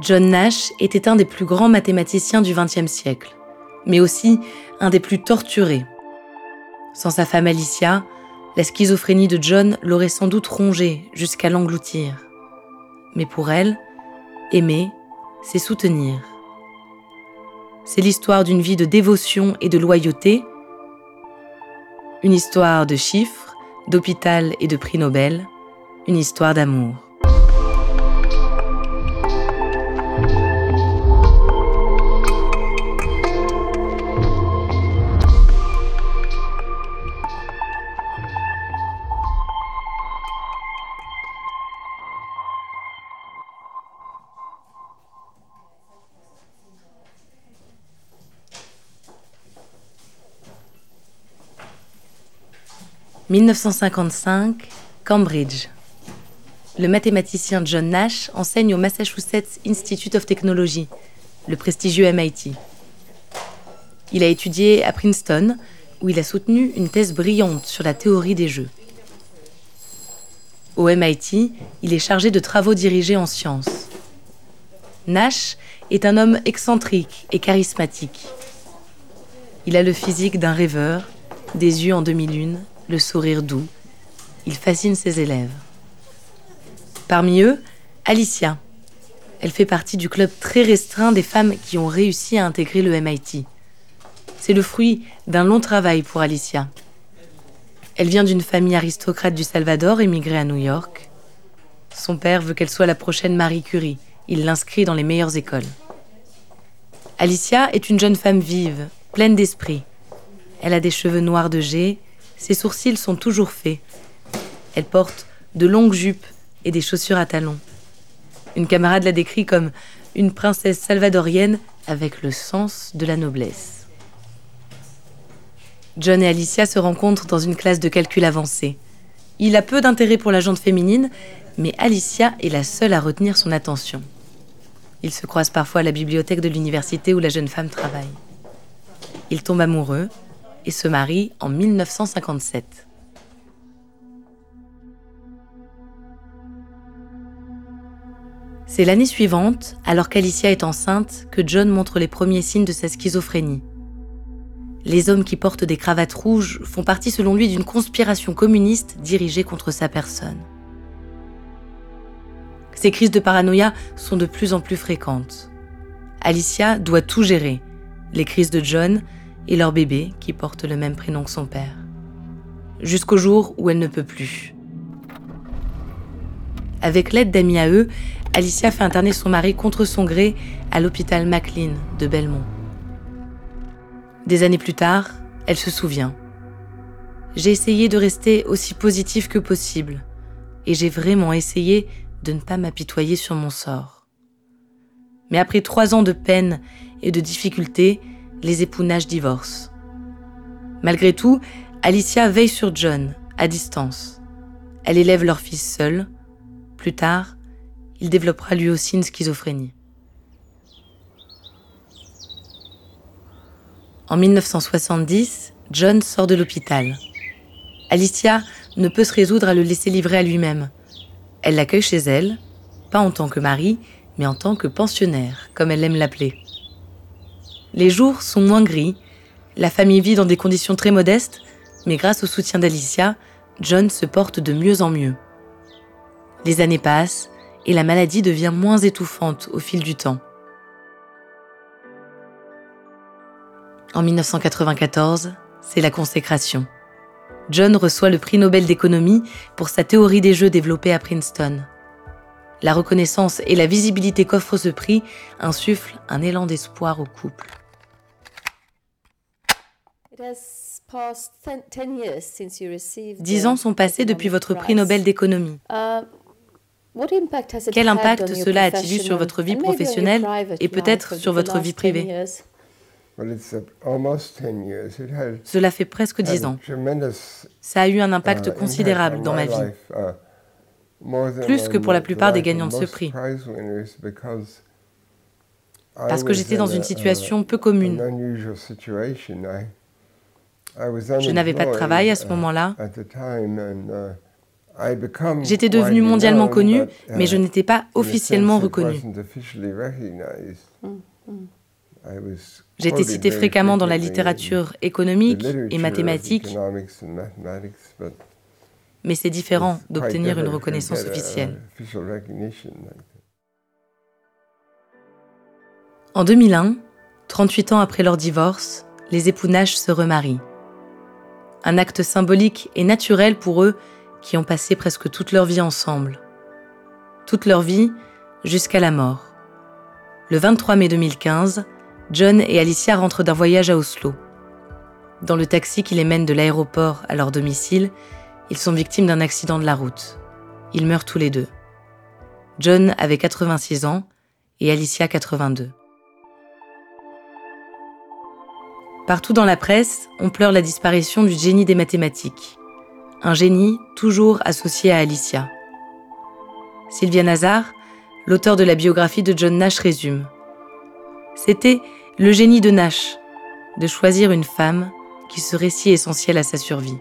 John Nash était un des plus grands mathématiciens du XXe siècle, mais aussi un des plus torturés. Sans sa femme Alicia, la schizophrénie de John l'aurait sans doute rongé jusqu'à l'engloutir. Mais pour elle, aimer, c'est soutenir. C'est l'histoire d'une vie de dévotion et de loyauté, une histoire de chiffres, d'hôpital et de prix Nobel, une histoire d'amour. 1955, Cambridge. Le mathématicien John Nash enseigne au Massachusetts Institute of Technology, le prestigieux MIT. Il a étudié à Princeton, où il a soutenu une thèse brillante sur la théorie des jeux. Au MIT, il est chargé de travaux dirigés en sciences. Nash est un homme excentrique et charismatique. Il a le physique d'un rêveur, des yeux en demi-lune le sourire doux. Il fascine ses élèves. Parmi eux, Alicia. Elle fait partie du club très restreint des femmes qui ont réussi à intégrer le MIT. C'est le fruit d'un long travail pour Alicia. Elle vient d'une famille aristocrate du Salvador émigrée à New York. Son père veut qu'elle soit la prochaine Marie Curie. Il l'inscrit dans les meilleures écoles. Alicia est une jeune femme vive, pleine d'esprit. Elle a des cheveux noirs de jet, ses sourcils sont toujours faits. Elle porte de longues jupes et des chaussures à talons. Une camarade la décrit comme une princesse salvadorienne avec le sens de la noblesse. John et Alicia se rencontrent dans une classe de calcul avancé. Il a peu d'intérêt pour la jante féminine, mais Alicia est la seule à retenir son attention. Ils se croisent parfois à la bibliothèque de l'université où la jeune femme travaille. Ils tombent amoureux, et se marie en 1957. C'est l'année suivante, alors qu'Alicia est enceinte, que John montre les premiers signes de sa schizophrénie. Les hommes qui portent des cravates rouges font partie selon lui d'une conspiration communiste dirigée contre sa personne. Ces crises de paranoïa sont de plus en plus fréquentes. Alicia doit tout gérer, les crises de John, et leur bébé qui porte le même prénom que son père. Jusqu'au jour où elle ne peut plus. Avec l'aide d'amis à eux, Alicia fait interner son mari contre son gré à l'hôpital McLean de Belmont. Des années plus tard, elle se souvient. J'ai essayé de rester aussi positif que possible, et j'ai vraiment essayé de ne pas m'apitoyer sur mon sort. Mais après trois ans de peine et de difficultés, les époux divorcent. Malgré tout, Alicia veille sur John, à distance. Elle élève leur fils seul. Plus tard, il développera lui aussi une schizophrénie. En 1970, John sort de l'hôpital. Alicia ne peut se résoudre à le laisser livrer à lui-même. Elle l'accueille chez elle, pas en tant que mari, mais en tant que pensionnaire, comme elle aime l'appeler. Les jours sont moins gris, la famille vit dans des conditions très modestes, mais grâce au soutien d'Alicia, John se porte de mieux en mieux. Les années passent et la maladie devient moins étouffante au fil du temps. En 1994, c'est la consécration. John reçoit le prix Nobel d'économie pour sa théorie des jeux développée à Princeton. La reconnaissance et la visibilité qu'offre ce prix insufflent un élan d'espoir au couple. Dix ans sont passés depuis votre prix Nobel d'économie. Uh, Quel impact cela a-t-il eu sur votre vie professionnelle et peut-être sur votre vie privée? Cela fait presque dix ans. Ça a eu un impact uh, considérable dans ma vie, uh, plus que pour la plupart des gagnants de ce prix parce que j'étais dans une situation peu commune. Je n'avais pas de travail à ce moment-là. J'étais devenu mondialement connu, mais je n'étais pas officiellement reconnu. J'étais cité fréquemment dans la littérature économique et mathématique, mais c'est différent d'obtenir une reconnaissance officielle. En 2001, 38 ans après leur divorce, les époux Nash se remarient un acte symbolique et naturel pour eux qui ont passé presque toute leur vie ensemble. Toute leur vie jusqu'à la mort. Le 23 mai 2015, John et Alicia rentrent d'un voyage à Oslo. Dans le taxi qui les mène de l'aéroport à leur domicile, ils sont victimes d'un accident de la route. Ils meurent tous les deux. John avait 86 ans et Alicia 82. Partout dans la presse, on pleure la disparition du génie des mathématiques. Un génie toujours associé à Alicia. Sylvia Nazar, l'auteur de la biographie de John Nash, résume. C'était le génie de Nash, de choisir une femme qui serait si essentielle à sa survie.